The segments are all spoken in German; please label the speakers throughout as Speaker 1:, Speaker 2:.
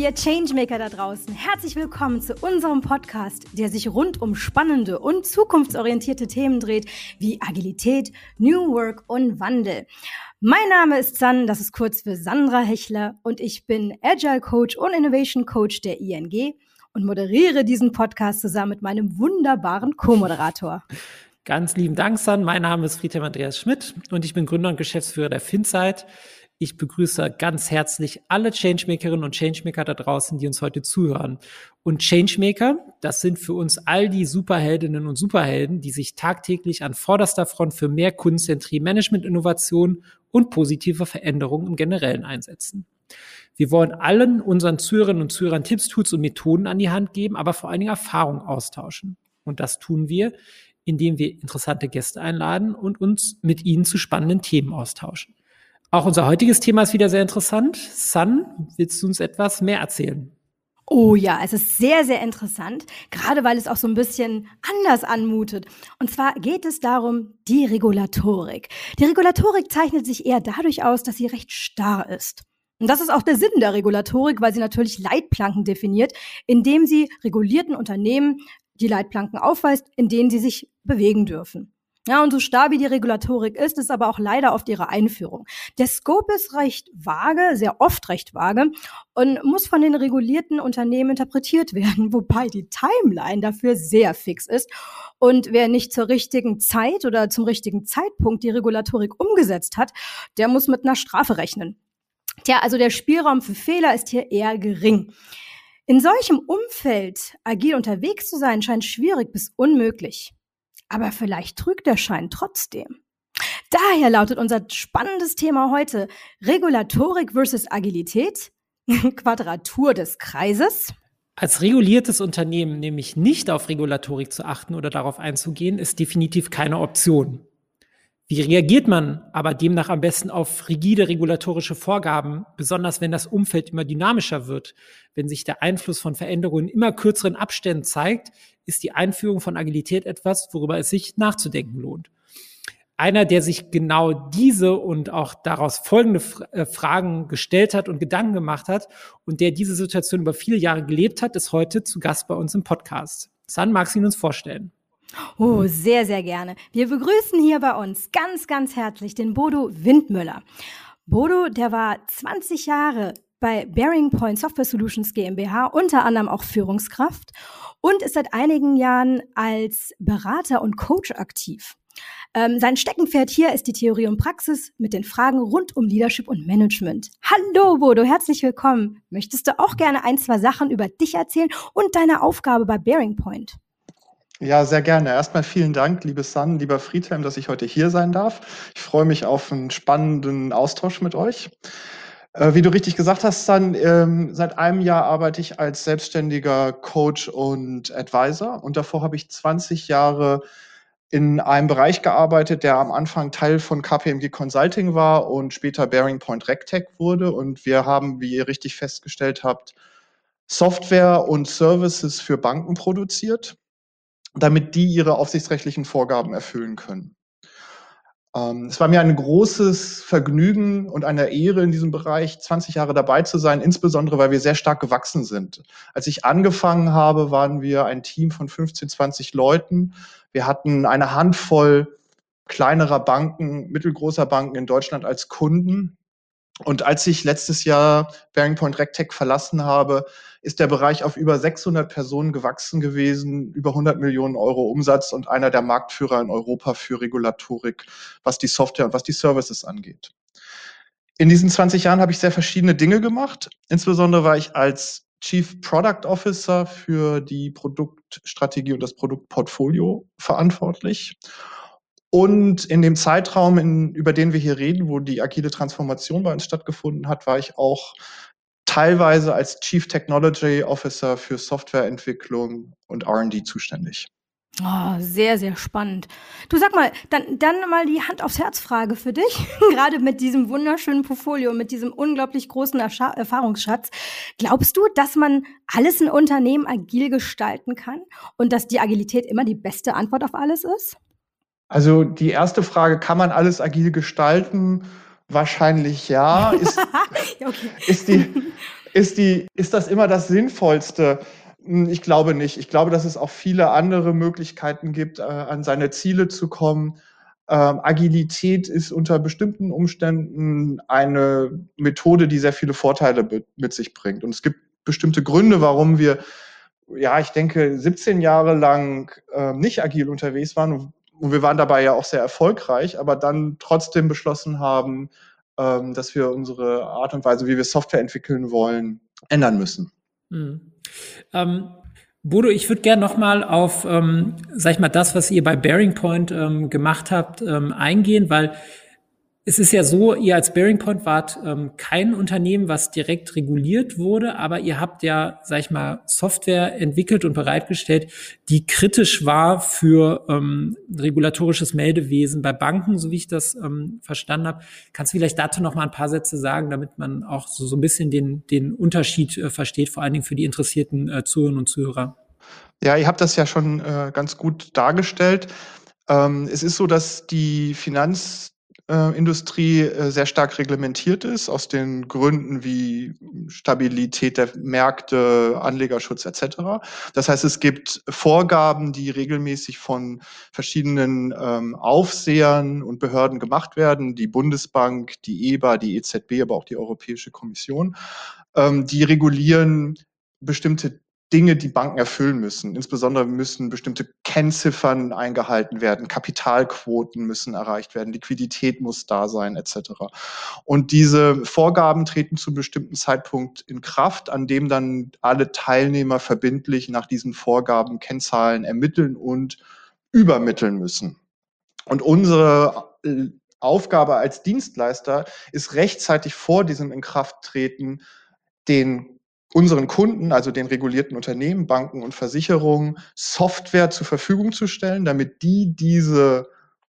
Speaker 1: ihr Changemaker da draußen. Herzlich willkommen zu unserem Podcast, der sich rund um spannende und zukunftsorientierte Themen dreht, wie Agilität, New Work und Wandel. Mein Name ist San, das ist kurz für Sandra Hechler und ich bin Agile Coach und Innovation Coach der ING und moderiere diesen Podcast zusammen mit meinem wunderbaren Co-Moderator.
Speaker 2: Ganz lieben Dank, San. Mein Name ist Friedhelm Andreas Schmidt und ich bin Gründer und Geschäftsführer der FinSite. Ich begrüße ganz herzlich alle Changemakerinnen und Changemaker da draußen, die uns heute zuhören. Und Changemaker, das sind für uns all die Superheldinnen und Superhelden, die sich tagtäglich an vorderster Front für mehr Kundenzentrierung, Management, Innovation und positive Veränderungen im Generellen einsetzen. Wir wollen allen unseren Zuhörerinnen und Zuhörern Tipps, Tools und Methoden an die Hand geben, aber vor allen Dingen Erfahrung austauschen. Und das tun wir, indem wir interessante Gäste einladen und uns mit ihnen zu spannenden Themen austauschen. Auch unser heutiges Thema ist wieder sehr interessant. Sun, willst du uns etwas mehr erzählen?
Speaker 1: Oh ja, es ist sehr, sehr interessant, gerade weil es auch so ein bisschen anders anmutet. Und zwar geht es darum, die Regulatorik. Die Regulatorik zeichnet sich eher dadurch aus, dass sie recht starr ist. Und das ist auch der Sinn der Regulatorik, weil sie natürlich Leitplanken definiert, indem sie regulierten Unternehmen die Leitplanken aufweist, in denen sie sich bewegen dürfen. Ja, und so starr wie die Regulatorik ist, ist aber auch leider oft ihre Einführung. Der Scope ist recht vage, sehr oft recht vage und muss von den regulierten Unternehmen interpretiert werden, wobei die Timeline dafür sehr fix ist. Und wer nicht zur richtigen Zeit oder zum richtigen Zeitpunkt die Regulatorik umgesetzt hat, der muss mit einer Strafe rechnen. Tja, also der Spielraum für Fehler ist hier eher gering. In solchem Umfeld agil unterwegs zu sein, scheint schwierig bis unmöglich. Aber vielleicht trügt der Schein trotzdem. Daher lautet unser spannendes Thema heute Regulatorik versus Agilität, Quadratur des Kreises.
Speaker 2: Als reguliertes Unternehmen nämlich nicht auf Regulatorik zu achten oder darauf einzugehen, ist definitiv keine Option. Wie reagiert man aber demnach am besten auf rigide regulatorische Vorgaben, besonders wenn das Umfeld immer dynamischer wird? Wenn sich der Einfluss von Veränderungen in immer kürzeren Abständen zeigt, ist die Einführung von Agilität etwas, worüber es sich nachzudenken lohnt. Einer, der sich genau diese und auch daraus folgende äh, Fragen gestellt hat und Gedanken gemacht hat und der diese Situation über viele Jahre gelebt hat, ist heute zu Gast bei uns im Podcast. San, magst du ihn uns vorstellen?
Speaker 1: Oh, sehr, sehr gerne. Wir begrüßen hier bei uns ganz, ganz herzlich den Bodo Windmüller. Bodo, der war 20 Jahre bei Bearing Point Software Solutions GmbH, unter anderem auch Führungskraft und ist seit einigen Jahren als Berater und Coach aktiv. Ähm, sein Steckenpferd hier ist die Theorie und Praxis mit den Fragen rund um Leadership und Management. Hallo Bodo, herzlich willkommen. Möchtest du auch gerne ein, zwei Sachen über dich erzählen und deine Aufgabe bei Bearing Point?
Speaker 3: Ja, sehr gerne. Erstmal vielen Dank, liebe San, lieber Friedhelm, dass ich heute hier sein darf. Ich freue mich auf einen spannenden Austausch mit euch. Äh, wie du richtig gesagt hast, San, ähm, seit einem Jahr arbeite ich als selbstständiger Coach und Advisor und davor habe ich 20 Jahre in einem Bereich gearbeitet, der am Anfang Teil von KPMG Consulting war und später Bearing Point RecTech wurde. Und wir haben, wie ihr richtig festgestellt habt, Software und Services für Banken produziert damit die ihre aufsichtsrechtlichen Vorgaben erfüllen können. Ähm, es war mir ein großes Vergnügen und eine Ehre in diesem Bereich, 20 Jahre dabei zu sein, insbesondere weil wir sehr stark gewachsen sind. Als ich angefangen habe, waren wir ein Team von 15, 20 Leuten. Wir hatten eine Handvoll kleinerer Banken, mittelgroßer Banken in Deutschland als Kunden. Und als ich letztes Jahr Bearing Point RecTech verlassen habe, ist der Bereich auf über 600 Personen gewachsen gewesen, über 100 Millionen Euro Umsatz und einer der Marktführer in Europa für Regulatorik, was die Software und was die Services angeht. In diesen 20 Jahren habe ich sehr verschiedene Dinge gemacht. Insbesondere war ich als Chief Product Officer für die Produktstrategie und das Produktportfolio verantwortlich. Und in dem Zeitraum, in, über den wir hier reden, wo die agile Transformation bei uns stattgefunden hat, war ich auch teilweise als Chief Technology Officer für Softwareentwicklung und RD zuständig.
Speaker 1: Oh, sehr, sehr spannend. Du sag mal, dann, dann mal die Hand aufs Herz Frage für dich. Gerade mit diesem wunderschönen Portfolio, mit diesem unglaublich großen Erscha Erfahrungsschatz. Glaubst du, dass man alles in Unternehmen agil gestalten kann und dass die Agilität immer die beste Antwort auf alles ist?
Speaker 3: Also die erste Frage, kann man alles agil gestalten? Wahrscheinlich ja. Ist, okay. ist, die, Ist, die, ist das immer das Sinnvollste? Hm, ich glaube nicht. Ich glaube, dass es auch viele andere Möglichkeiten gibt, äh, an seine Ziele zu kommen. Ähm, Agilität ist unter bestimmten Umständen eine Methode, die sehr viele Vorteile mit sich bringt. Und es gibt bestimmte Gründe, warum wir, ja, ich denke, 17 Jahre lang äh, nicht agil unterwegs waren. Und wir waren dabei ja auch sehr erfolgreich, aber dann trotzdem beschlossen haben, ähm, dass wir unsere Art und Weise, wie wir Software entwickeln wollen, ändern müssen. Mhm.
Speaker 2: Ähm, Bodo, ich würde gerne nochmal auf, ähm, sag ich mal, das, was ihr bei Bearing Point ähm, gemacht habt, ähm, eingehen, weil es ist ja so, ihr als Bearing Point wart ähm, kein Unternehmen, was direkt reguliert wurde, aber ihr habt ja, sag ich mal, Software entwickelt und bereitgestellt, die kritisch war für ähm, regulatorisches Meldewesen bei Banken, so wie ich das ähm, verstanden habe. Kannst du vielleicht dazu noch mal ein paar Sätze sagen, damit man auch so, so ein bisschen den, den Unterschied äh, versteht, vor allen Dingen für die interessierten äh, Zuhörerinnen und Zuhörer?
Speaker 3: Ja, ihr habt das ja schon äh, ganz gut dargestellt. Ähm, es ist so, dass die Finanz Industrie äh, sehr stark reglementiert ist, aus den Gründen wie Stabilität der Märkte, Anlegerschutz etc. Das heißt, es gibt Vorgaben, die regelmäßig von verschiedenen ähm, Aufsehern und Behörden gemacht werden, die Bundesbank, die EBA, die EZB, aber auch die Europäische Kommission. Ähm, die regulieren bestimmte Dinge, die Banken erfüllen müssen. Insbesondere müssen bestimmte Kennziffern eingehalten werden, Kapitalquoten müssen erreicht werden, Liquidität muss da sein, etc. Und diese Vorgaben treten zu einem bestimmten Zeitpunkt in Kraft, an dem dann alle Teilnehmer verbindlich nach diesen Vorgaben Kennzahlen ermitteln und übermitteln müssen. Und unsere äh, Aufgabe als Dienstleister ist rechtzeitig vor diesem Inkrafttreten den unseren Kunden, also den regulierten Unternehmen, Banken und Versicherungen, Software zur Verfügung zu stellen, damit die diese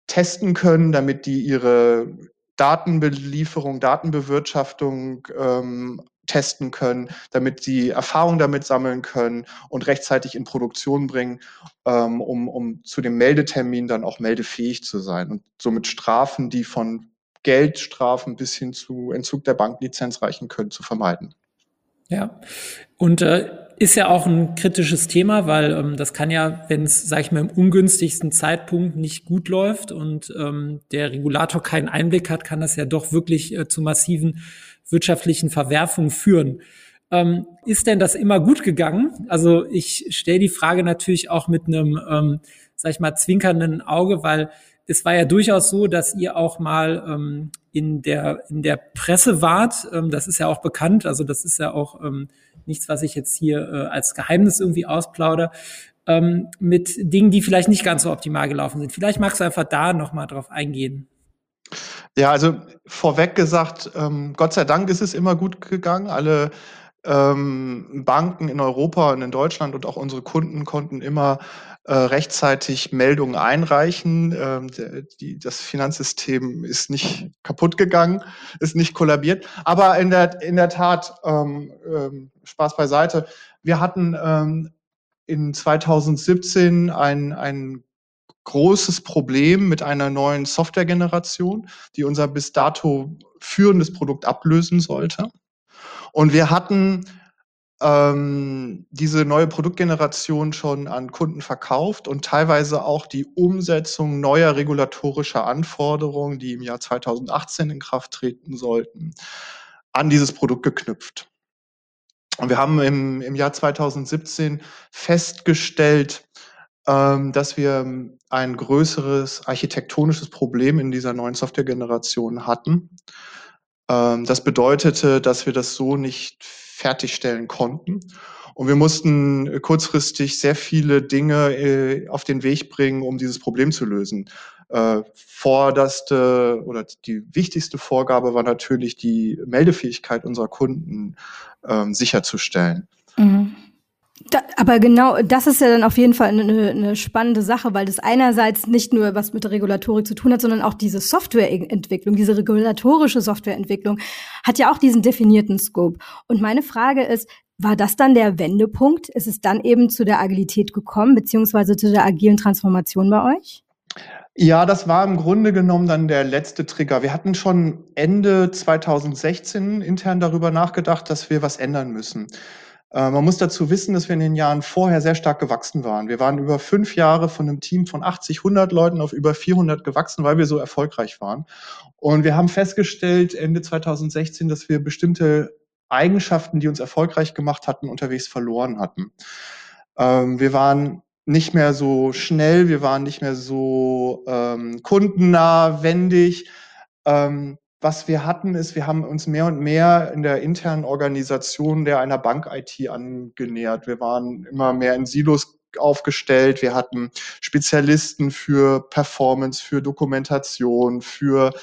Speaker 3: testen können, damit die ihre Datenbelieferung, Datenbewirtschaftung ähm, testen können, damit sie Erfahrung damit sammeln können und rechtzeitig in Produktion bringen, ähm, um, um zu dem Meldetermin dann auch meldefähig zu sein und somit Strafen, die von Geldstrafen bis hin zu Entzug der Banklizenz reichen können, zu vermeiden.
Speaker 2: Ja, und äh, ist ja auch ein kritisches Thema, weil ähm, das kann ja, wenn es, sage ich mal, im ungünstigsten Zeitpunkt nicht gut läuft und ähm, der Regulator keinen Einblick hat, kann das ja doch wirklich äh, zu massiven wirtschaftlichen Verwerfungen führen. Ähm, ist denn das immer gut gegangen? Also ich stelle die Frage natürlich auch mit einem, ähm, sag ich mal, zwinkernden Auge, weil es war ja durchaus so, dass ihr auch mal ähm, in der in der Presse wart. Ähm, das ist ja auch bekannt. Also das ist ja auch ähm, nichts, was ich jetzt hier äh, als Geheimnis irgendwie ausplaudere. Ähm, mit Dingen, die vielleicht nicht ganz so optimal gelaufen sind. Vielleicht magst du einfach da nochmal drauf eingehen.
Speaker 3: Ja, also vorweg gesagt, ähm, Gott sei Dank ist es immer gut gegangen. Alle ähm, Banken in Europa und in Deutschland und auch unsere Kunden konnten immer äh, rechtzeitig Meldungen einreichen. Ähm, die, das Finanzsystem ist nicht kaputt gegangen, ist nicht kollabiert. Aber in der, in der Tat, ähm, ähm, Spaß beiseite, wir hatten ähm, in 2017 ein, ein großes Problem mit einer neuen Softwaregeneration, die unser bis dato führendes Produkt ablösen sollte. Und wir hatten ähm, diese neue Produktgeneration schon an Kunden verkauft und teilweise auch die Umsetzung neuer regulatorischer Anforderungen, die im Jahr 2018 in Kraft treten sollten, an dieses Produkt geknüpft. Und wir haben im, im Jahr 2017 festgestellt, ähm, dass wir ein größeres architektonisches Problem in dieser neuen Softwaregeneration hatten. Ähm, das bedeutete, dass wir das so nicht fertigstellen konnten. Und wir mussten kurzfristig sehr viele Dinge äh, auf den Weg bringen, um dieses Problem zu lösen. Äh, vorderste oder die wichtigste Vorgabe war natürlich die Meldefähigkeit unserer Kunden ähm, sicherzustellen. Mhm.
Speaker 1: Da, aber genau, das ist ja dann auf jeden Fall eine, eine, spannende Sache, weil das einerseits nicht nur was mit der Regulatorik zu tun hat, sondern auch diese Softwareentwicklung, diese regulatorische Softwareentwicklung hat ja auch diesen definierten Scope. Und meine Frage ist, war das dann der Wendepunkt? Ist es dann eben zu der Agilität gekommen, beziehungsweise zu der agilen Transformation bei euch?
Speaker 3: Ja, das war im Grunde genommen dann der letzte Trigger. Wir hatten schon Ende 2016 intern darüber nachgedacht, dass wir was ändern müssen. Äh, man muss dazu wissen, dass wir in den Jahren vorher sehr stark gewachsen waren. Wir waren über fünf Jahre von einem Team von 80, 100 Leuten auf über 400 gewachsen, weil wir so erfolgreich waren. Und wir haben festgestellt Ende 2016, dass wir bestimmte Eigenschaften, die uns erfolgreich gemacht hatten, unterwegs verloren hatten. Ähm, wir waren nicht mehr so schnell, wir waren nicht mehr so ähm, kundennah, wendig. Ähm, was wir hatten, ist, wir haben uns mehr und mehr in der internen Organisation der einer Bank-IT angenähert. Wir waren immer mehr in Silos aufgestellt. Wir hatten Spezialisten für Performance, für Dokumentation, für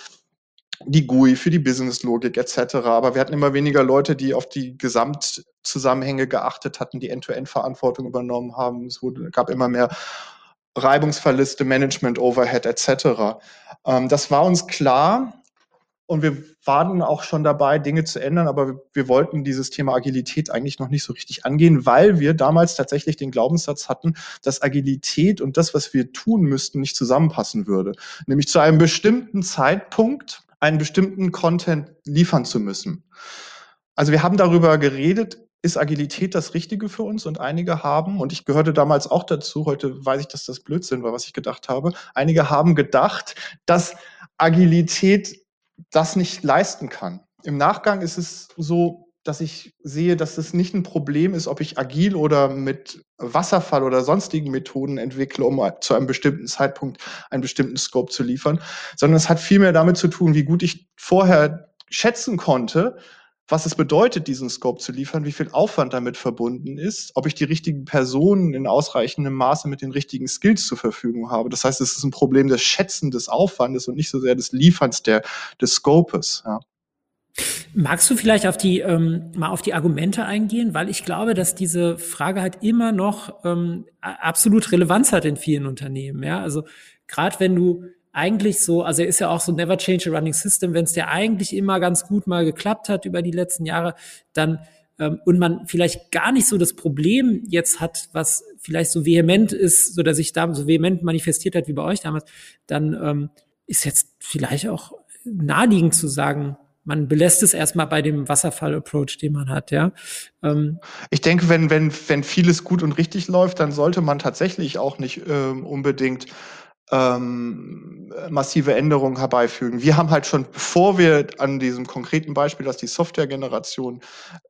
Speaker 3: die GUI, für die Business-Logik etc. Aber wir hatten immer weniger Leute, die auf die Gesamtzusammenhänge geachtet hatten, die End-to-End-Verantwortung übernommen haben. Es wurde, gab immer mehr Reibungsverluste, Management-Overhead etc. Ähm, das war uns klar und wir waren auch schon dabei, Dinge zu ändern, aber wir, wollten dieses Thema Agilität eigentlich noch nicht so richtig angehen, weil wir damals tatsächlich den Glaubenssatz hatten, dass Agilität und das, was wir tun müssten, nicht zusammenpassen würde. Nämlich zu einem bestimmten Zeitpunkt einen bestimmten Content liefern zu müssen. Also wir haben darüber geredet, ist Agilität das Richtige für uns? Und einige haben, und ich gehörte damals auch dazu, heute weiß ich, dass das Blödsinn war, was ich gedacht habe, einige haben gedacht, dass Agilität das nicht leisten kann. Im Nachgang ist es so, dass ich sehe, dass es nicht ein Problem ist, ob ich agil oder mit Wasserfall oder sonstigen Methoden entwickle, um zu einem bestimmten Zeitpunkt einen bestimmten Scope zu liefern, sondern es hat vielmehr damit zu tun, wie gut ich vorher schätzen konnte, was es bedeutet, diesen Scope zu liefern, wie viel Aufwand damit verbunden ist, ob ich die richtigen Personen in ausreichendem Maße mit den richtigen Skills zur Verfügung habe. Das heißt, es ist ein Problem des Schätzen des Aufwandes und nicht so sehr des Lieferns der, des Scopes. Ja.
Speaker 2: Magst du vielleicht auf die ähm, mal auf die Argumente eingehen, weil ich glaube, dass diese Frage halt immer noch ähm, absolut Relevanz hat in vielen Unternehmen. Ja, also gerade wenn du eigentlich so, also er ist ja auch so Never Change a Running System, wenn es dir eigentlich immer ganz gut mal geklappt hat über die letzten Jahre, dann ähm, und man vielleicht gar nicht so das Problem jetzt hat, was vielleicht so vehement ist, oder sich da so vehement manifestiert hat wie bei euch damals, dann ähm, ist jetzt vielleicht auch naheliegend zu sagen, man belässt es erstmal bei dem Wasserfall-Approach, den man hat, ja.
Speaker 3: Ähm ich denke, wenn, wenn, wenn vieles gut und richtig läuft, dann sollte man tatsächlich auch nicht ähm, unbedingt ähm, massive Änderungen herbeifügen. Wir haben halt schon, bevor wir an diesem konkreten Beispiel, dass die Softwaregeneration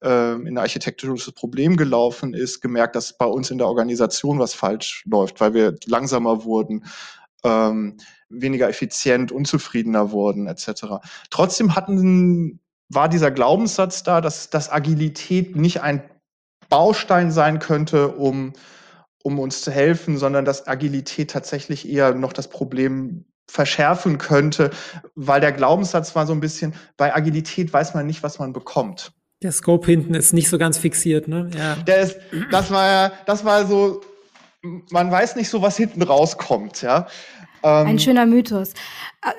Speaker 3: ähm, in ein architektonisches Problem gelaufen ist, gemerkt, dass bei uns in der Organisation was falsch läuft, weil wir langsamer wurden, ähm, weniger effizient, unzufriedener wurden, etc. Trotzdem hatten, war dieser Glaubenssatz da, dass, dass Agilität nicht ein Baustein sein könnte, um, um uns zu helfen, sondern dass Agilität tatsächlich eher noch das Problem verschärfen könnte, weil der Glaubenssatz war so ein bisschen, bei Agilität weiß man nicht, was man bekommt.
Speaker 2: Der Scope hinten ist nicht so ganz fixiert, ne?
Speaker 3: Ja. Der ist, das war ja, das war so, man weiß nicht so, was hinten rauskommt, ja.
Speaker 1: Ähm, Ein schöner Mythos.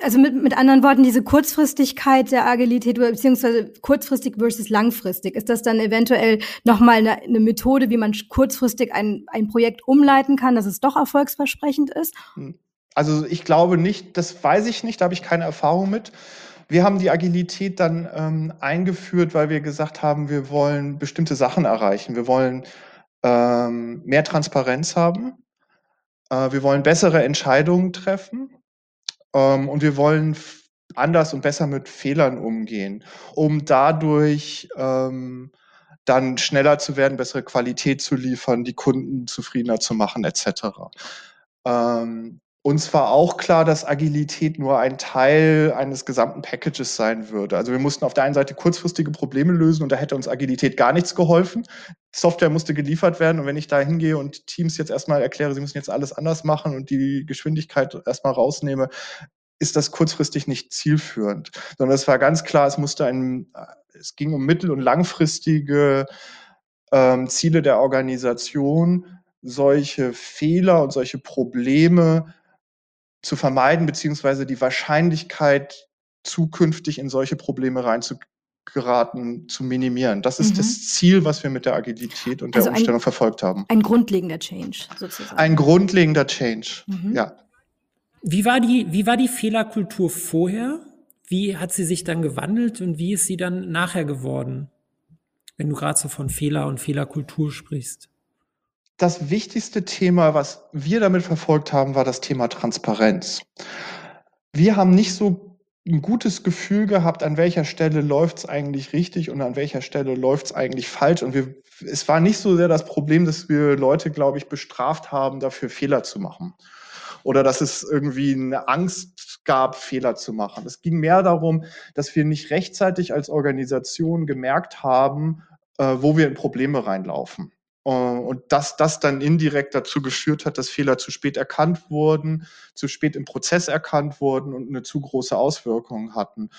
Speaker 1: Also mit, mit anderen Worten, diese Kurzfristigkeit der Agilität beziehungsweise kurzfristig versus langfristig, ist das dann eventuell nochmal eine, eine Methode, wie man kurzfristig ein, ein Projekt umleiten kann, dass es doch erfolgsversprechend ist? Hm.
Speaker 3: Also ich glaube nicht, das weiß ich nicht, da habe ich keine Erfahrung mit. Wir haben die Agilität dann ähm, eingeführt, weil wir gesagt haben, wir wollen bestimmte Sachen erreichen. Wir wollen ähm, mehr Transparenz haben äh, wir wollen bessere Entscheidungen treffen ähm, und wir wollen anders und besser mit Fehlern umgehen, um dadurch ähm, dann schneller zu werden, bessere Qualität zu liefern, die Kunden zufriedener zu machen, etc. Ähm, uns war auch klar, dass Agilität nur ein Teil eines gesamten Packages sein würde. Also wir mussten auf der einen Seite kurzfristige Probleme lösen und da hätte uns Agilität gar nichts geholfen. Software musste geliefert werden und wenn ich da hingehe und Teams jetzt erstmal erkläre, sie müssen jetzt alles anders machen und die Geschwindigkeit erstmal rausnehme, ist das kurzfristig nicht zielführend, sondern es war ganz klar, es musste ein, es ging um mittel- und langfristige ähm, Ziele der Organisation, solche Fehler und solche Probleme zu vermeiden, beziehungsweise die Wahrscheinlichkeit, zukünftig in solche Probleme reinzugeraten, zu minimieren. Das ist mhm. das Ziel, was wir mit der Agilität und also der Umstellung ein, verfolgt haben.
Speaker 1: Ein grundlegender Change sozusagen.
Speaker 3: Ein grundlegender Change, mhm. ja.
Speaker 2: Wie war die, wie war die Fehlerkultur vorher? Wie hat sie sich dann gewandelt und wie ist sie dann nachher geworden? Wenn du gerade so von Fehler und Fehlerkultur sprichst.
Speaker 3: Das wichtigste Thema, was wir damit verfolgt haben, war das Thema Transparenz. Wir haben nicht so ein gutes Gefühl gehabt, an welcher Stelle läuft es eigentlich richtig und an welcher Stelle läuft es eigentlich falsch. Und wir, es war nicht so sehr das Problem, dass wir Leute, glaube ich, bestraft haben, dafür Fehler zu machen oder dass es irgendwie eine Angst gab, Fehler zu machen. Es ging mehr darum, dass wir nicht rechtzeitig als Organisation gemerkt haben, äh, wo wir in Probleme reinlaufen. Äh, und dass das dann indirekt dazu geführt hat, dass Fehler zu spät erkannt wurden, zu spät im Prozess erkannt wurden und eine zu große Auswirkung hatten.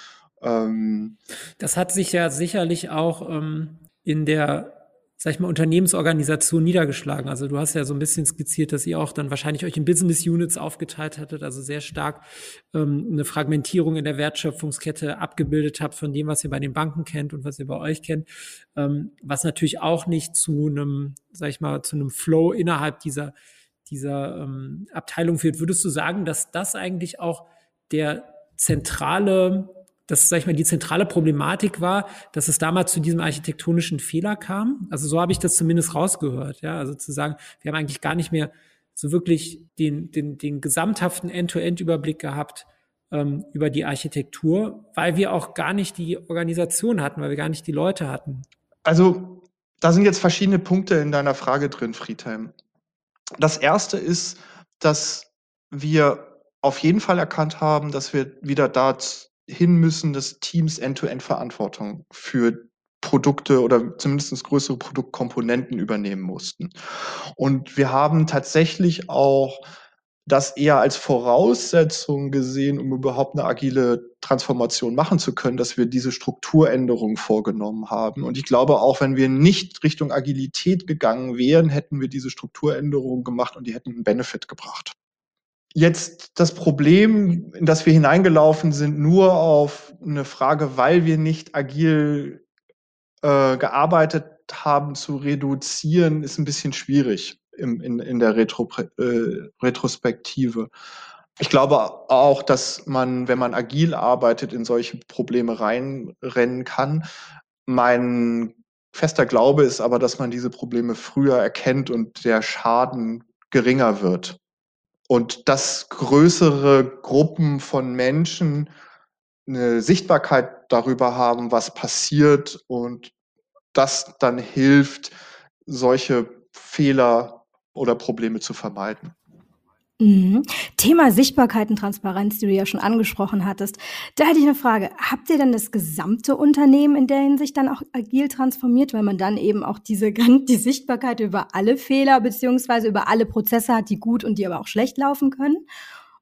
Speaker 2: Ähm das hat sich ja sicherlich auch ähm, in der sag ich mal, Unternehmensorganisation niedergeschlagen. Also du hast ja so ein bisschen skizziert, dass ihr auch dann wahrscheinlich euch in Business Units aufgeteilt hattet, also sehr stark ähm, eine Fragmentierung in der Wertschöpfungskette abgebildet habt von dem, was ihr bei den Banken kennt und was ihr bei euch kennt, ähm, was natürlich auch nicht zu einem, sag ich mal, zu einem Flow innerhalb dieser, dieser ähm, Abteilung führt. Würdest du sagen, dass das eigentlich auch der zentrale dass, sag ich mal, die zentrale Problematik war, dass es damals zu diesem architektonischen Fehler kam. Also so habe ich das zumindest rausgehört. Ja, also zu sagen, wir haben eigentlich gar nicht mehr so wirklich den, den, den gesamthaften End-to-End-Überblick gehabt ähm, über die Architektur, weil wir auch gar nicht die Organisation hatten, weil wir gar nicht die Leute hatten.
Speaker 3: Also da sind jetzt verschiedene Punkte in deiner Frage drin, Friedhelm. Das erste ist, dass wir auf jeden Fall erkannt haben, dass wir wieder da hin müssen, dass Teams End-to-End-Verantwortung für Produkte oder zumindest größere Produktkomponenten übernehmen mussten. Und wir haben tatsächlich auch das eher als Voraussetzung gesehen, um überhaupt eine agile Transformation machen zu können, dass wir diese Strukturänderung vorgenommen haben. Und ich glaube, auch wenn wir nicht Richtung Agilität gegangen wären, hätten wir diese Strukturänderung gemacht und die hätten einen Benefit gebracht jetzt das Problem, in das wir hineingelaufen sind, nur auf eine Frage, weil wir nicht agil äh, gearbeitet haben, zu reduzieren, ist ein bisschen schwierig im, in, in der Retro, äh, Retrospektive. Ich glaube auch, dass man, wenn man agil arbeitet, in solche Probleme reinrennen kann. Mein fester Glaube ist aber, dass man diese Probleme früher erkennt und der Schaden geringer wird und dass größere Gruppen von Menschen eine Sichtbarkeit darüber haben, was passiert und das dann hilft, solche Fehler oder Probleme zu vermeiden.
Speaker 1: Mhm. Thema Sichtbarkeit und Transparenz, die du ja schon angesprochen hattest. Da hätte ich eine Frage. Habt ihr denn das gesamte Unternehmen in der Hinsicht dann auch agil transformiert, weil man dann eben auch diese die Sichtbarkeit über alle Fehler beziehungsweise über alle Prozesse hat, die gut und die aber auch schlecht laufen können?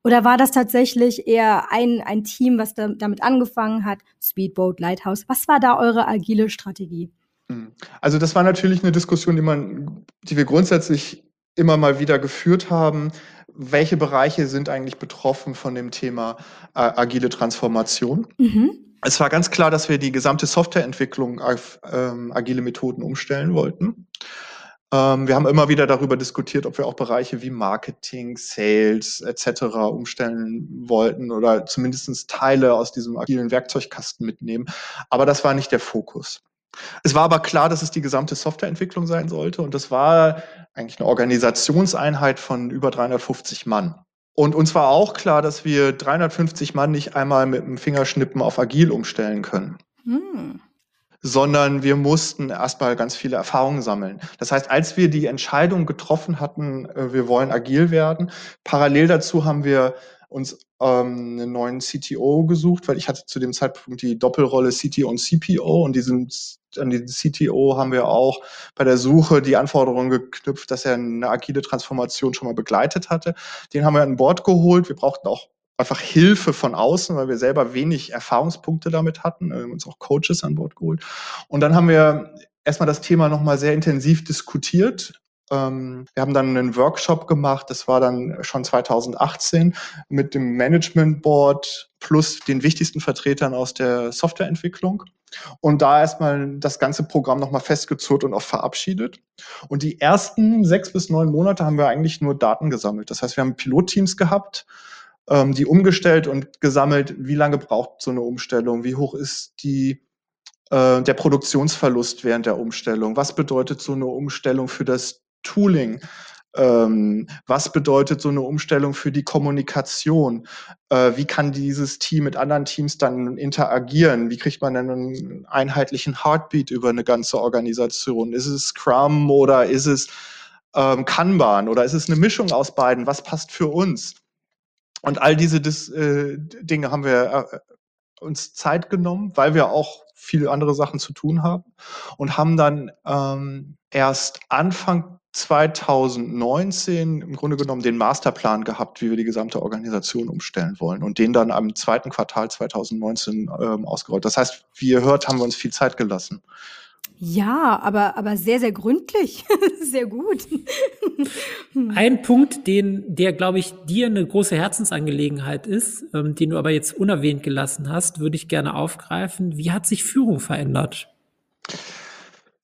Speaker 1: Oder war das tatsächlich eher ein, ein Team, was da, damit angefangen hat? Speedboat, Lighthouse. Was war da eure agile Strategie?
Speaker 3: Mhm. Also das war natürlich eine Diskussion, die man, die wir grundsätzlich immer mal wieder geführt haben welche Bereiche sind eigentlich betroffen von dem Thema äh, agile Transformation? Mhm. Es war ganz klar, dass wir die gesamte Softwareentwicklung auf ähm, agile Methoden umstellen wollten. Ähm, wir haben immer wieder darüber diskutiert, ob wir auch Bereiche wie Marketing, Sales etc. umstellen wollten oder zumindest Teile aus diesem agilen Werkzeugkasten mitnehmen. Aber das war nicht der Fokus. Es war aber klar, dass es die gesamte Softwareentwicklung sein sollte und das war eigentlich eine Organisationseinheit von über 350 Mann. Und uns war auch klar, dass wir 350 Mann nicht einmal mit dem Fingerschnippen auf agil umstellen können. Hm. Sondern wir mussten erstmal ganz viele Erfahrungen sammeln. Das heißt, als wir die Entscheidung getroffen hatten, äh, wir wollen agil werden, parallel dazu haben wir uns ähm, einen neuen CTO gesucht, weil ich hatte zu dem Zeitpunkt die Doppelrolle CTO und CPO und diesen, an den CTO haben wir auch bei der Suche die Anforderungen geknüpft, dass er eine agile Transformation schon mal begleitet hatte. Den haben wir an Bord geholt. Wir brauchten auch einfach Hilfe von außen, weil wir selber wenig Erfahrungspunkte damit hatten. Wir haben uns auch Coaches an Bord geholt. Und dann haben wir erstmal das Thema nochmal sehr intensiv diskutiert ähm, wir haben dann einen Workshop gemacht, das war dann schon 2018 mit dem Management Board plus den wichtigsten Vertretern aus der Softwareentwicklung. Und da erstmal das ganze Programm nochmal festgezurrt und auch verabschiedet. Und die ersten sechs bis neun Monate haben wir eigentlich nur Daten gesammelt. Das heißt, wir haben Pilotteams gehabt, ähm, die umgestellt und gesammelt, wie lange braucht so eine Umstellung, wie hoch ist die äh, der Produktionsverlust während der Umstellung, was bedeutet so eine Umstellung für das Tooling, ähm, was bedeutet so eine Umstellung für die Kommunikation? Äh, wie kann dieses Team mit anderen Teams dann interagieren? Wie kriegt man einen einheitlichen Heartbeat über eine ganze Organisation? Ist es Scrum oder ist es ähm, Kanban oder ist es eine Mischung aus beiden? Was passt für uns? Und all diese Dis, äh, Dinge haben wir äh, uns Zeit genommen, weil wir auch viele andere Sachen zu tun haben und haben dann ähm, erst Anfang 2019 im Grunde genommen den Masterplan gehabt, wie wir die gesamte Organisation umstellen wollen und den dann am zweiten Quartal 2019 ähm, ausgerollt. Das heißt, wie ihr hört, haben wir uns viel Zeit gelassen.
Speaker 1: Ja, aber, aber sehr, sehr gründlich. sehr gut.
Speaker 2: Ein Punkt, den, der, glaube ich, dir eine große Herzensangelegenheit ist, ähm, den du aber jetzt unerwähnt gelassen hast, würde ich gerne aufgreifen. Wie hat sich Führung verändert?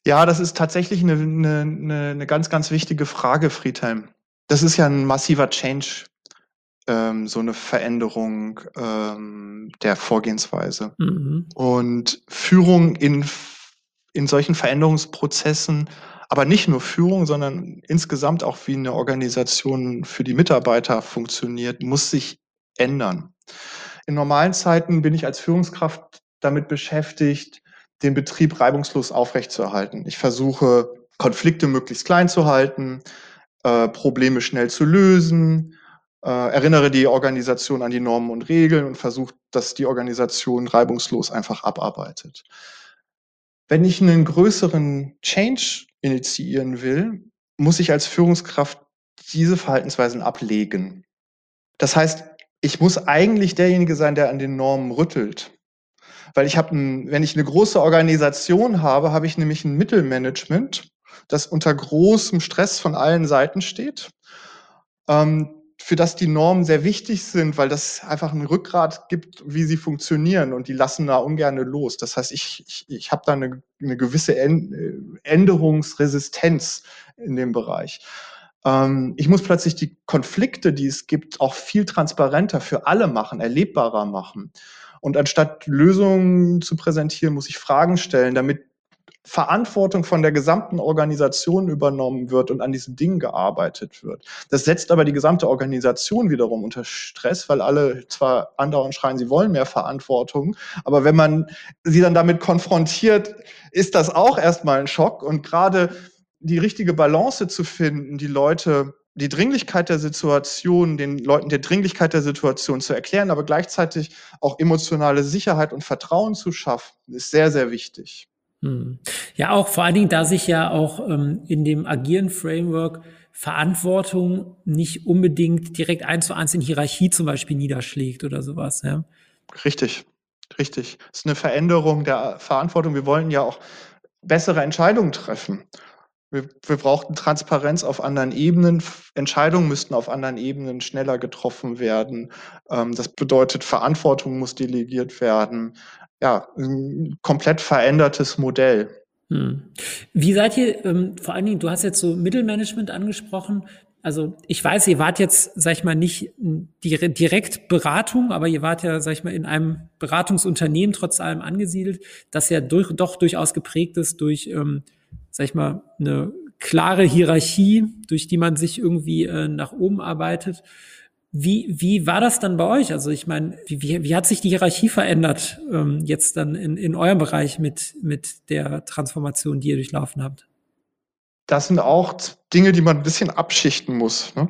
Speaker 3: Ja, das ist tatsächlich eine, eine, eine ganz, ganz wichtige Frage, Friedhelm. Das ist ja ein massiver Change, ähm, so eine Veränderung ähm, der Vorgehensweise. Mhm. Und Führung in, in solchen Veränderungsprozessen, aber nicht nur Führung, sondern insgesamt auch wie eine Organisation für die Mitarbeiter funktioniert, muss sich ändern. In normalen Zeiten bin ich als Führungskraft damit beschäftigt, den Betrieb reibungslos aufrechtzuerhalten. Ich versuche, Konflikte möglichst klein zu halten, äh, Probleme schnell zu lösen, äh, erinnere die Organisation an die Normen und Regeln und versuche, dass die Organisation reibungslos einfach abarbeitet. Wenn ich einen größeren Change initiieren will, muss ich als Führungskraft diese Verhaltensweisen ablegen. Das heißt, ich muss eigentlich derjenige sein, der an den Normen rüttelt. Weil ich habe, wenn ich eine große Organisation habe, habe ich nämlich ein Mittelmanagement, das unter großem Stress von allen Seiten steht, ähm, für das die Normen sehr wichtig sind, weil das einfach ein Rückgrat gibt, wie sie funktionieren und die lassen da ungern los. Das heißt, ich, ich, ich habe da eine, eine gewisse Änderungsresistenz in dem Bereich. Ähm, ich muss plötzlich die Konflikte, die es gibt, auch viel transparenter für alle machen, erlebbarer machen. Und anstatt Lösungen zu präsentieren, muss ich Fragen stellen, damit Verantwortung von der gesamten Organisation übernommen wird und an diesen Dingen gearbeitet wird. Das setzt aber die gesamte Organisation wiederum unter Stress, weil alle zwar andauernd schreien, sie wollen mehr Verantwortung, aber wenn man sie dann damit konfrontiert, ist das auch erstmal ein Schock und gerade die richtige Balance zu finden, die Leute die Dringlichkeit der Situation, den Leuten der Dringlichkeit der Situation zu erklären, aber gleichzeitig auch emotionale Sicherheit und Vertrauen zu schaffen, ist sehr, sehr wichtig.
Speaker 2: Hm. Ja, auch vor allen Dingen, da sich ja auch ähm, in dem agilen Framework Verantwortung nicht unbedingt direkt eins zu eins in Hierarchie zum Beispiel niederschlägt oder sowas. Ja.
Speaker 3: Richtig, richtig. Es ist eine Veränderung der Verantwortung. Wir wollen ja auch bessere Entscheidungen treffen. Wir, wir brauchten Transparenz auf anderen Ebenen. Entscheidungen müssten auf anderen Ebenen schneller getroffen werden. Ähm, das bedeutet, Verantwortung muss delegiert werden. Ja, ein komplett verändertes Modell.
Speaker 2: Hm. Wie seid ihr, ähm, vor allen Dingen, du hast jetzt so Mittelmanagement angesprochen. Also ich weiß, ihr wart jetzt, sag ich mal, nicht direkt Beratung, aber ihr wart ja, sag ich mal, in einem Beratungsunternehmen trotz allem angesiedelt, das ja durch, doch durchaus geprägt ist durch ähm, sag ich mal, eine klare Hierarchie, durch die man sich irgendwie äh, nach oben arbeitet. Wie, wie war das dann bei euch? Also ich meine, wie, wie, wie hat sich die Hierarchie verändert ähm, jetzt dann in, in eurem Bereich mit, mit der Transformation, die ihr durchlaufen habt?
Speaker 3: Das sind auch Dinge, die man ein bisschen abschichten muss. Ne?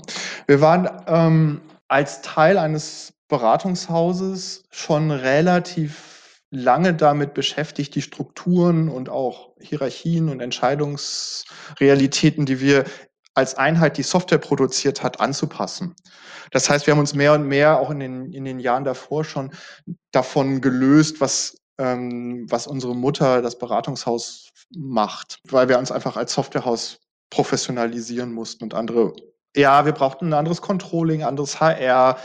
Speaker 3: Wir waren ähm, als Teil eines Beratungshauses schon relativ lange damit beschäftigt, die Strukturen und auch Hierarchien und Entscheidungsrealitäten, die wir als Einheit, die Software produziert hat, anzupassen. Das heißt, wir haben uns mehr und mehr auch in den, in den Jahren davor schon davon gelöst, was, ähm, was unsere Mutter, das Beratungshaus macht, weil wir uns einfach als Softwarehaus professionalisieren mussten und andere ja, wir brauchten ein anderes Controlling, anderes HR,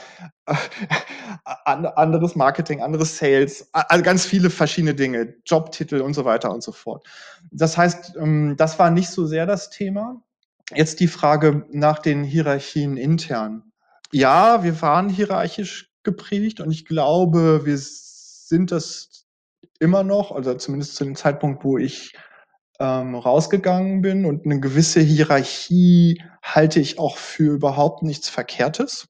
Speaker 3: äh, anderes Marketing, anderes Sales, also ganz viele verschiedene Dinge, Jobtitel und so weiter und so fort. Das heißt, ähm, das war nicht so sehr das Thema. Jetzt die Frage nach den Hierarchien intern. Ja, wir waren hierarchisch geprägt und ich glaube, wir sind das immer noch, also zumindest zu dem Zeitpunkt, wo ich ähm, rausgegangen bin und eine gewisse Hierarchie halte ich auch für überhaupt nichts Verkehrtes.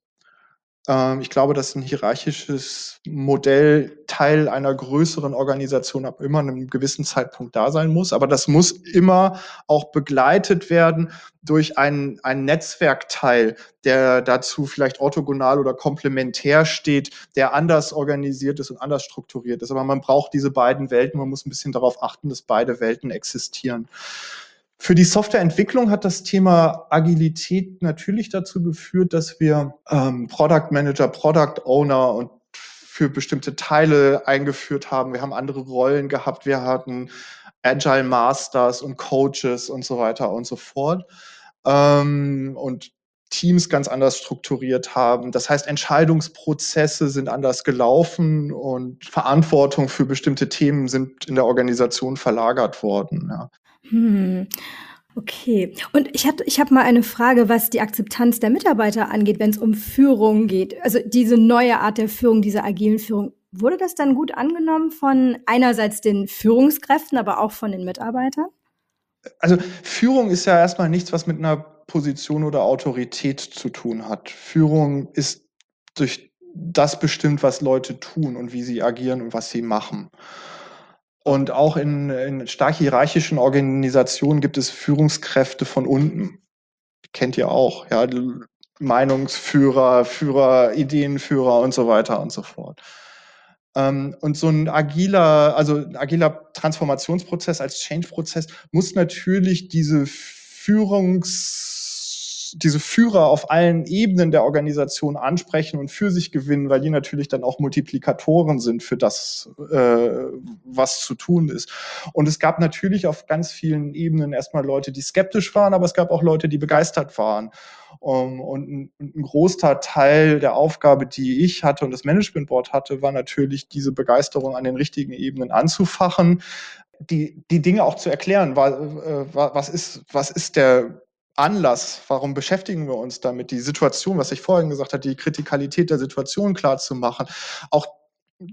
Speaker 3: Ähm, ich glaube, dass ein hierarchisches Modell Teil einer größeren Organisation ab immer einem gewissen Zeitpunkt da sein muss. Aber das muss immer auch begleitet werden durch einen, einen Netzwerkteil, der dazu vielleicht orthogonal oder komplementär steht, der anders organisiert ist und anders strukturiert ist. Aber man braucht diese beiden Welten. Man muss ein bisschen darauf achten, dass beide Welten existieren. Für die Softwareentwicklung hat das Thema Agilität natürlich dazu geführt, dass wir ähm, Product Manager, Product Owner und für bestimmte Teile eingeführt haben. Wir haben andere Rollen gehabt. Wir hatten Agile Masters und Coaches und so weiter und so fort. Ähm, und Teams ganz anders strukturiert haben. Das heißt, Entscheidungsprozesse sind anders gelaufen und Verantwortung für bestimmte Themen sind in der Organisation verlagert worden. Ja.
Speaker 1: Hm. Okay. Und ich, hatte, ich habe mal eine Frage, was die Akzeptanz der Mitarbeiter angeht, wenn es um Führung geht. Also diese neue Art der Führung, diese agilen Führung. Wurde das dann gut angenommen von einerseits den Führungskräften, aber auch von den Mitarbeitern?
Speaker 3: Also Führung ist ja erstmal nichts, was mit einer Position oder Autorität zu tun hat. Führung ist durch das bestimmt, was Leute tun und wie sie agieren und was sie machen. Und auch in, in stark hierarchischen Organisationen gibt es Führungskräfte von unten. Kennt ihr auch, ja, Meinungsführer, Führer, Ideenführer und so weiter und so fort. Ähm, und so ein agiler, also ein agiler Transformationsprozess als Change-Prozess muss natürlich diese Führungs diese Führer auf allen Ebenen der Organisation ansprechen und für sich gewinnen, weil die natürlich dann auch Multiplikatoren sind für das, äh, was zu tun ist. Und es gab natürlich auf ganz vielen Ebenen erstmal Leute, die skeptisch waren, aber es gab auch Leute, die begeistert waren. Um, und ein, ein großer Teil der Aufgabe, die ich hatte und das Management Board hatte, war natürlich diese Begeisterung an den richtigen Ebenen anzufachen, die, die Dinge auch zu erklären, äh, was, ist, was ist der Anlass, warum beschäftigen wir uns damit, die Situation, was ich vorhin gesagt habe, die Kritikalität der Situation klar zu machen, auch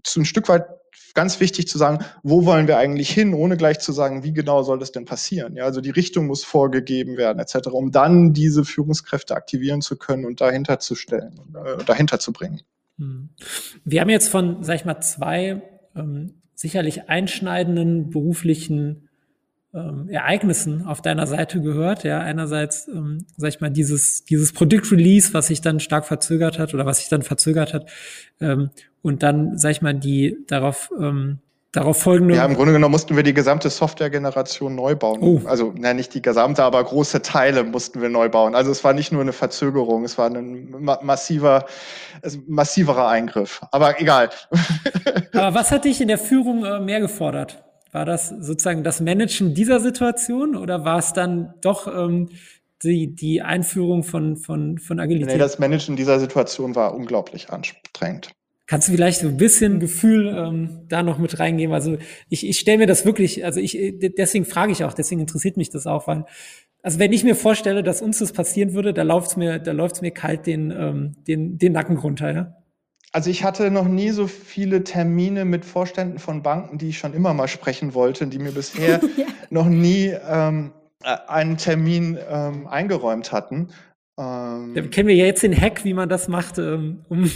Speaker 3: zu ein Stück weit ganz wichtig zu sagen, wo wollen wir eigentlich hin, ohne gleich zu sagen, wie genau soll das denn passieren. Ja, also die Richtung muss vorgegeben werden, etc., um dann diese Führungskräfte aktivieren zu können und dahinter zu stellen, äh, dahinter zu bringen.
Speaker 2: Hm. Wir haben jetzt von, sag ich mal, zwei ähm, sicherlich einschneidenden beruflichen ähm, Ereignissen auf deiner Seite gehört. Ja, einerseits, ähm, sag ich mal, dieses, dieses Product Release, was sich dann stark verzögert hat oder was sich dann verzögert hat. Ähm, und dann, sag ich mal, die darauf, ähm, darauf folgende.
Speaker 3: Ja, im Grunde genommen mussten wir die gesamte Softwaregeneration neu bauen. Oh. Also, na, nicht die gesamte, aber große Teile mussten wir neu bauen. Also es war nicht nur eine Verzögerung, es war ein ma massiver, massiverer Eingriff. Aber egal.
Speaker 2: Aber was hat dich in der Führung äh, mehr gefordert? War das sozusagen das Managen dieser Situation oder war es dann doch ähm, die, die Einführung von, von, von Agilität? Nee,
Speaker 3: das Managen dieser Situation war unglaublich anstrengend.
Speaker 2: Kannst du vielleicht so ein bisschen Gefühl ähm, da noch mit reingeben? Also ich, ich stelle mir das wirklich, also ich deswegen frage ich auch, deswegen interessiert mich das auch, weil also wenn ich mir vorstelle, dass uns das passieren würde, da läuft's mir, da läuft's mir kalt den, ähm, den, den Nacken runter, ja.
Speaker 3: Also ich hatte noch nie so viele Termine mit Vorständen von Banken, die ich schon immer mal sprechen wollte, die mir bisher ja. noch nie ähm, äh, einen Termin ähm, eingeräumt hatten.
Speaker 2: Ähm, da kennen wir ja jetzt den Hack, wie man das macht, ähm, um,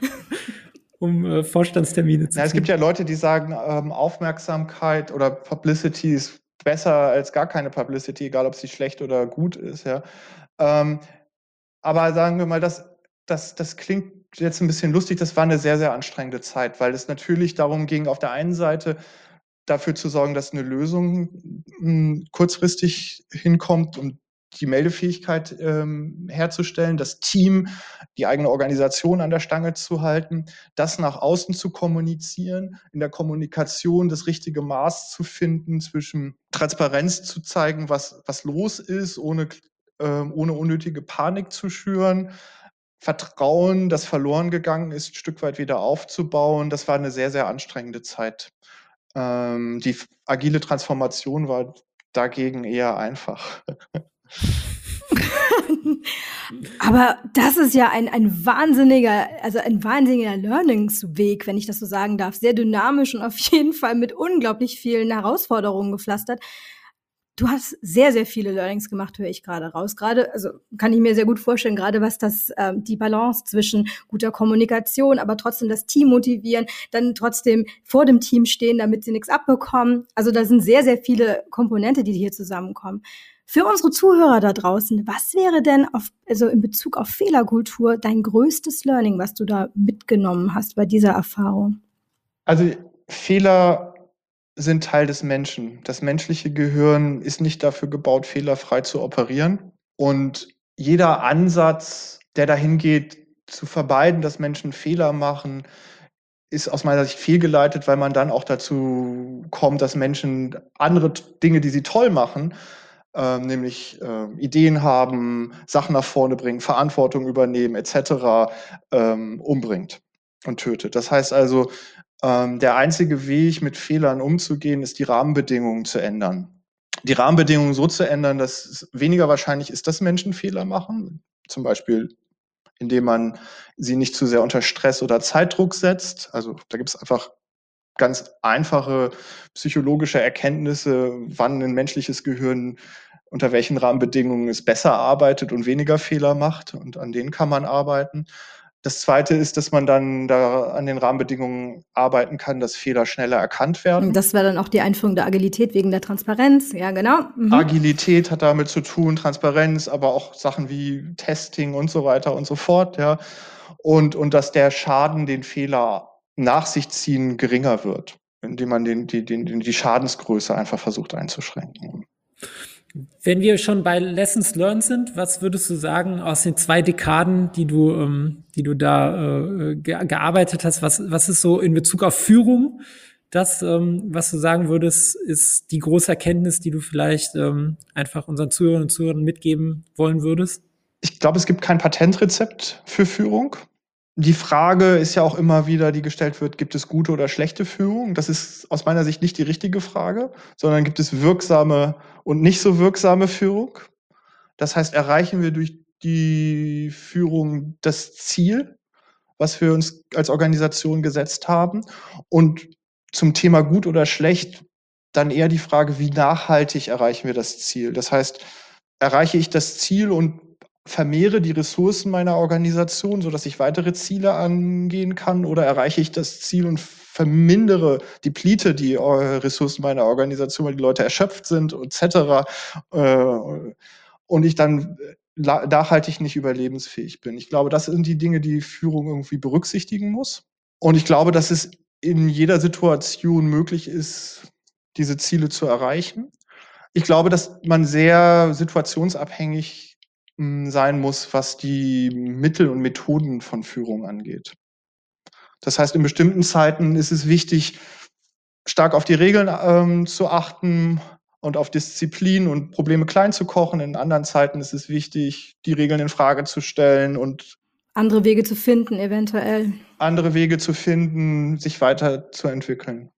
Speaker 2: um äh, Vorstandstermine zu
Speaker 3: ja, Es gibt ja Leute, die sagen, ähm, Aufmerksamkeit oder Publicity ist besser als gar keine Publicity, egal ob sie schlecht oder gut ist. Ja. Ähm, aber sagen wir mal, das, das, das klingt jetzt ein bisschen lustig, das war eine sehr, sehr anstrengende Zeit, weil es natürlich darum ging, auf der einen Seite dafür zu sorgen, dass eine Lösung hm, kurzfristig hinkommt und die Meldefähigkeit ähm, herzustellen, das Team, die eigene Organisation an der Stange zu halten, das nach außen zu kommunizieren, in der Kommunikation das richtige Maß zu finden, zwischen Transparenz zu zeigen, was, was los ist, ohne, äh, ohne unnötige Panik zu schüren, Vertrauen, das verloren gegangen ist, ein Stück weit wieder aufzubauen. Das war eine sehr, sehr anstrengende Zeit. Ähm, die agile Transformation war dagegen eher einfach.
Speaker 1: Aber das ist ja ein, ein wahnsinniger, also ein wahnsinniger Learningsweg, wenn ich das so sagen darf. Sehr dynamisch und auf jeden Fall mit unglaublich vielen Herausforderungen gepflastert. Du hast sehr, sehr viele Learnings gemacht, höre ich gerade raus. Gerade, also kann ich mir sehr gut vorstellen, gerade was das, ähm, die Balance zwischen guter Kommunikation, aber trotzdem das Team motivieren, dann trotzdem vor dem Team stehen, damit sie nichts abbekommen. Also da sind sehr, sehr viele Komponente, die hier zusammenkommen. Für unsere Zuhörer da draußen, was wäre denn auf, also in Bezug auf Fehlerkultur dein größtes Learning, was du da mitgenommen hast bei dieser Erfahrung?
Speaker 3: Also Fehler sind Teil des Menschen. Das menschliche Gehirn ist nicht dafür gebaut, fehlerfrei zu operieren. Und jeder Ansatz, der dahin geht, zu vermeiden, dass Menschen Fehler machen, ist aus meiner Sicht fehlgeleitet, weil man dann auch dazu kommt, dass Menschen andere Dinge, die sie toll machen, äh, nämlich äh, Ideen haben, Sachen nach vorne bringen, Verantwortung übernehmen etc., ähm, umbringt und tötet. Das heißt also, ähm, der einzige Weg, mit Fehlern umzugehen, ist die Rahmenbedingungen zu ändern. Die Rahmenbedingungen so zu ändern, dass es weniger wahrscheinlich ist, dass Menschen Fehler machen. Zum Beispiel, indem man sie nicht zu sehr unter Stress oder Zeitdruck setzt. Also da gibt es einfach ganz einfache psychologische Erkenntnisse, wann ein menschliches Gehirn unter welchen Rahmenbedingungen es besser arbeitet und weniger Fehler macht. Und an denen kann man arbeiten. Das zweite ist, dass man dann da an den Rahmenbedingungen arbeiten kann, dass Fehler schneller erkannt werden.
Speaker 1: Das wäre dann auch die Einführung der Agilität wegen der Transparenz. Ja, genau.
Speaker 3: Mhm. Agilität hat damit zu tun, Transparenz, aber auch Sachen wie Testing und so weiter und so fort, ja. Und, und dass der Schaden, den Fehler nach sich ziehen, geringer wird, indem man den, die, den, die Schadensgröße einfach versucht einzuschränken.
Speaker 2: Wenn wir schon bei Lessons Learned sind, was würdest du sagen aus den zwei Dekaden, die du, ähm, die du da äh, ge gearbeitet hast, was, was ist so in Bezug auf Führung das, ähm, was du sagen würdest, ist die große Erkenntnis, die du vielleicht ähm, einfach unseren Zuhörern und Zuhörern mitgeben wollen würdest?
Speaker 3: Ich glaube, es gibt kein Patentrezept für Führung. Die Frage ist ja auch immer wieder, die gestellt wird, gibt es gute oder schlechte Führung? Das ist aus meiner Sicht nicht die richtige Frage, sondern gibt es wirksame und nicht so wirksame Führung? Das heißt, erreichen wir durch die Führung das Ziel, was wir uns als Organisation gesetzt haben? Und zum Thema gut oder schlecht dann eher die Frage, wie nachhaltig erreichen wir das Ziel? Das heißt, erreiche ich das Ziel und vermehre die Ressourcen meiner Organisation, sodass ich weitere Ziele angehen kann? Oder erreiche ich das Ziel und vermindere, deplete die äh, Ressourcen meiner Organisation, weil die Leute erschöpft sind, etc. Äh, und ich dann äh, nachhaltig nicht überlebensfähig bin. Ich glaube, das sind die Dinge, die Führung irgendwie berücksichtigen muss. Und ich glaube, dass es in jeder Situation möglich ist, diese Ziele zu erreichen. Ich glaube, dass man sehr situationsabhängig sein muss, was die Mittel und Methoden von Führung angeht. Das heißt, in bestimmten Zeiten ist es wichtig, stark auf die Regeln ähm, zu achten und auf Disziplin und Probleme klein zu kochen. In anderen Zeiten ist es wichtig, die Regeln in Frage zu stellen und
Speaker 1: andere Wege zu finden, eventuell.
Speaker 3: Andere Wege zu finden, sich weiterzuentwickeln.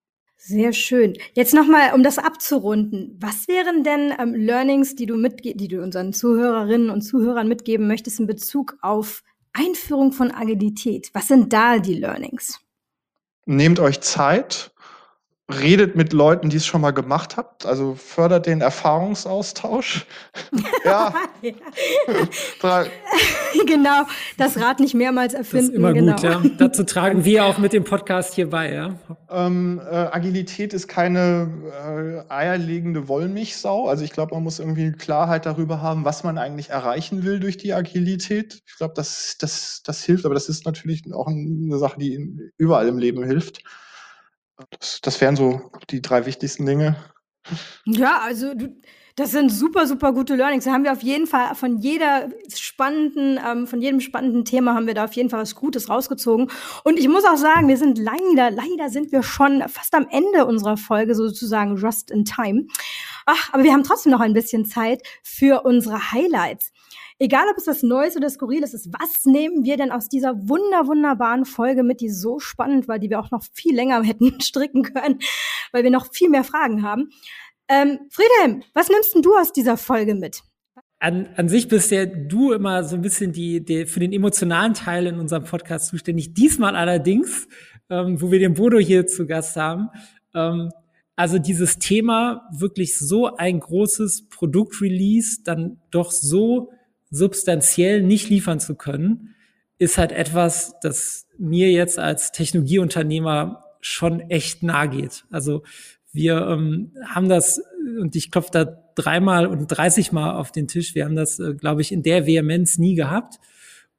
Speaker 1: Sehr schön. Jetzt nochmal, um das abzurunden. Was wären denn ähm, Learnings, die du mitge die du unseren Zuhörerinnen und Zuhörern mitgeben möchtest in Bezug auf Einführung von Agilität? Was sind da die Learnings?
Speaker 3: Nehmt euch Zeit, redet mit Leuten, die es schon mal gemacht habt, also fördert den Erfahrungsaustausch.
Speaker 1: ja. genau, das Rad nicht mehrmals erfinden. Das ist
Speaker 2: immer
Speaker 1: genau.
Speaker 2: gut, ja. Dazu tragen wir auch mit dem Podcast hier bei, ja.
Speaker 3: Ähm, äh, Agilität ist keine äh, eierlegende Wollmilchsau. Also ich glaube, man muss irgendwie Klarheit darüber haben, was man eigentlich erreichen will durch die Agilität. Ich glaube, das, das, das hilft, aber das ist natürlich auch eine Sache, die überall im Leben hilft. Das, das wären so die drei wichtigsten Dinge.
Speaker 1: Ja, also du, das sind super, super gute Learnings. Da haben wir auf jeden Fall von jeder spannenden, ähm, von jedem spannenden Thema haben wir da auf jeden Fall was Gutes rausgezogen. Und ich muss auch sagen, wir sind leider, leider sind wir schon fast am Ende unserer Folge sozusagen just in time. Ach, aber wir haben trotzdem noch ein bisschen Zeit für unsere Highlights. Egal, ob es das Neues oder Skurriles ist, was nehmen wir denn aus dieser wunder, wunderbaren Folge mit, die so spannend war, die wir auch noch viel länger hätten stricken können, weil wir noch viel mehr Fragen haben. Ähm, Friedhelm, was nimmst denn du aus dieser Folge mit?
Speaker 2: an, an sich bist ja du immer so ein bisschen die, die für den emotionalen Teil in unserem Podcast zuständig. Diesmal allerdings, ähm, wo wir den Bodo hier zu Gast haben. Ähm, also dieses Thema wirklich so ein großes Produktrelease dann doch so substanziell nicht liefern zu können, ist halt etwas, das mir jetzt als Technologieunternehmer schon echt nahe geht. Also wir ähm, haben das, und ich klopfe da dreimal und dreißigmal auf den Tisch, wir haben das, äh, glaube ich, in der Vehemenz nie gehabt.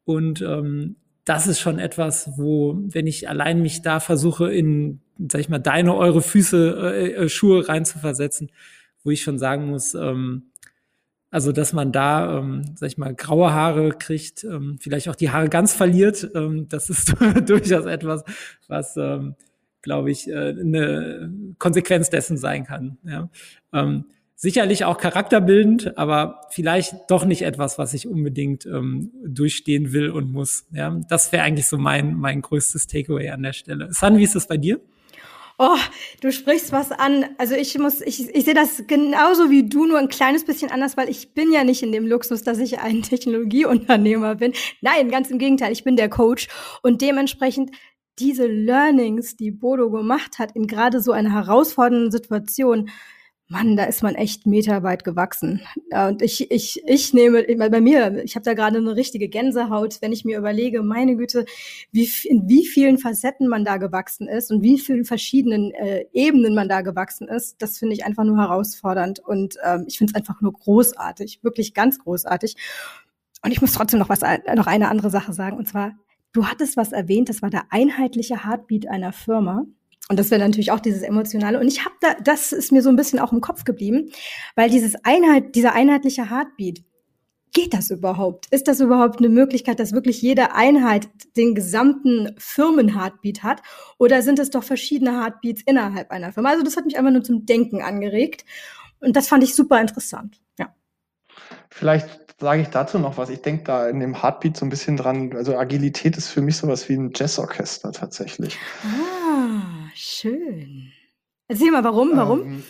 Speaker 2: Und ähm, das ist schon etwas, wo, wenn ich allein mich da versuche, in, sag ich mal, deine, eure Füße, äh, äh, Schuhe reinzuversetzen, wo ich schon sagen muss, ähm, also dass man da, ähm, sag ich mal, graue Haare kriegt, ähm, vielleicht auch die Haare ganz verliert, ähm, das ist durchaus etwas, was ähm, glaube ich, äh, eine Konsequenz dessen sein kann. Ja. Ähm, sicherlich auch charakterbildend, aber vielleicht doch nicht etwas, was ich unbedingt ähm, durchstehen will und muss. Ja, das wäre eigentlich so mein mein größtes Takeaway an der Stelle. San, wie ist das bei dir?
Speaker 1: Oh, du sprichst was an. Also ich muss, ich, ich sehe das genauso wie du, nur ein kleines bisschen anders, weil ich bin ja nicht in dem Luxus, dass ich ein Technologieunternehmer bin. Nein, ganz im Gegenteil, ich bin der Coach und dementsprechend diese Learnings, die Bodo gemacht hat, in gerade so einer herausfordernden Situation, Mann, da ist man echt meterweit gewachsen. Und ich, ich, ich nehme, bei mir, ich habe da gerade eine richtige Gänsehaut, wenn ich mir überlege, meine Güte, wie, in wie vielen Facetten man da gewachsen ist und wie vielen verschiedenen äh, Ebenen man da gewachsen ist, das finde ich einfach nur herausfordernd. Und ähm, ich finde es einfach nur großartig, wirklich ganz großartig. Und ich muss trotzdem noch was, noch eine andere Sache sagen. Und zwar, Du hattest was erwähnt, das war der einheitliche Heartbeat einer Firma. Und das wäre natürlich auch dieses emotionale. Und ich habe da, das ist mir so ein bisschen auch im Kopf geblieben, weil dieses Einheit, dieser einheitliche Heartbeat, geht das überhaupt? Ist das überhaupt eine Möglichkeit, dass wirklich jede Einheit den gesamten Firmen-Heartbeat hat? Oder sind es doch verschiedene Heartbeats innerhalb einer Firma? Also das hat mich einfach nur zum Denken angeregt. Und das fand ich super interessant. Ja.
Speaker 3: Vielleicht sage ich dazu noch was. Ich denke da in dem Heartbeat so ein bisschen dran. Also Agilität ist für mich sowas wie ein Jazzorchester tatsächlich.
Speaker 1: Ah, schön. Erzähl mal, warum? Warum? Ähm,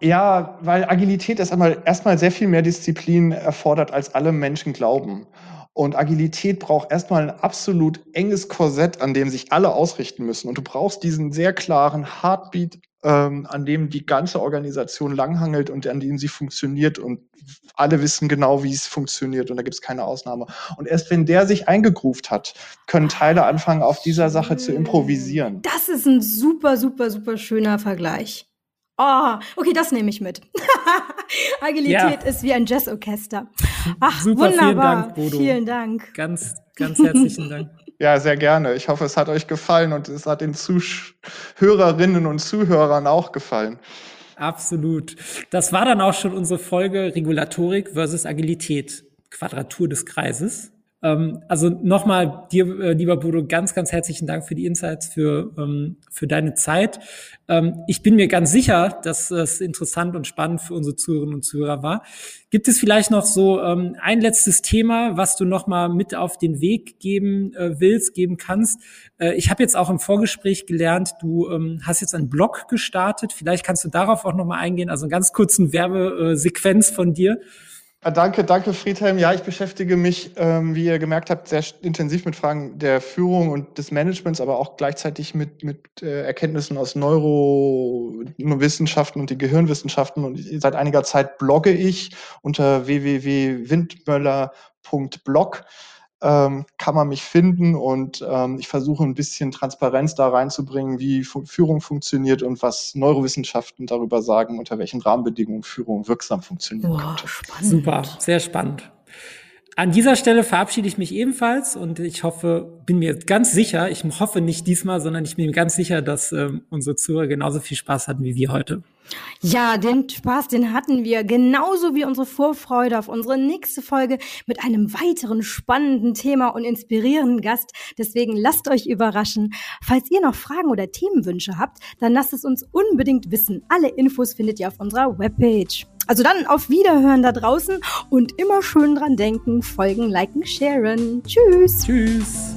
Speaker 3: ja, weil Agilität ist einmal erstmal sehr viel mehr Disziplin erfordert, als alle Menschen glauben. Und Agilität braucht erstmal ein absolut enges Korsett, an dem sich alle ausrichten müssen. Und du brauchst diesen sehr klaren Heartbeat, ähm, an dem die ganze Organisation langhangelt und an dem sie funktioniert und alle wissen genau, wie es funktioniert und da gibt es keine Ausnahme. Und erst wenn der sich eingegruft hat, können Teile anfangen, auf dieser Sache zu improvisieren.
Speaker 1: Das ist ein super, super, super schöner Vergleich. Oh, okay, das nehme ich mit. Agilität ja. ist wie ein Jazzorchester. Ach, Super, wunderbar. Vielen Dank, Bodo. Vielen Dank.
Speaker 2: Ganz, ganz herzlichen Dank.
Speaker 3: Ja, sehr gerne. Ich hoffe, es hat euch gefallen und es hat den Zuhörerinnen und Zuhörern auch gefallen.
Speaker 2: Absolut. Das war dann auch schon unsere Folge Regulatorik versus Agilität, Quadratur des Kreises. Ähm, also nochmal dir, äh, lieber Bodo, ganz, ganz herzlichen Dank für die Insights, für, ähm, für deine Zeit. Ähm, ich bin mir ganz sicher, dass es interessant und spannend für unsere Zuhörerinnen und Zuhörer war. Gibt es vielleicht noch so ähm, ein letztes Thema, was du nochmal mit auf den Weg geben äh, willst, geben kannst? Äh, ich habe jetzt auch im Vorgespräch gelernt, du ähm, hast jetzt einen Blog gestartet. Vielleicht kannst du darauf auch nochmal eingehen, also einen ganz kurzen Werbesequenz von dir.
Speaker 3: Danke, danke Friedhelm. Ja, ich beschäftige mich, ähm, wie ihr gemerkt habt, sehr intensiv mit Fragen der Führung und des Managements, aber auch gleichzeitig mit, mit äh, Erkenntnissen aus Neurowissenschaften und den Gehirnwissenschaften. Und seit einiger Zeit blogge ich unter www.windmöller.blog ähm, kann man mich finden und ähm, ich versuche ein bisschen Transparenz da reinzubringen, wie Fu Führung funktioniert und was Neurowissenschaften darüber sagen, unter welchen Rahmenbedingungen Führung wirksam funktioniert.
Speaker 2: Super, sehr spannend. An dieser Stelle verabschiede ich mich ebenfalls und ich hoffe, bin mir ganz sicher, ich hoffe nicht diesmal, sondern ich bin mir ganz sicher, dass ähm, unsere Zuhörer genauso viel Spaß hatten wie wir heute.
Speaker 1: Ja, den Spaß, den hatten wir genauso wie unsere Vorfreude auf unsere nächste Folge mit einem weiteren spannenden Thema und inspirierenden Gast. Deswegen lasst euch überraschen. Falls ihr noch Fragen oder Themenwünsche habt, dann lasst es uns unbedingt wissen. Alle Infos findet ihr auf unserer Webpage. Also dann auf Wiederhören da draußen und immer schön dran denken, folgen, liken, sharen. Tschüss.
Speaker 2: Tschüss.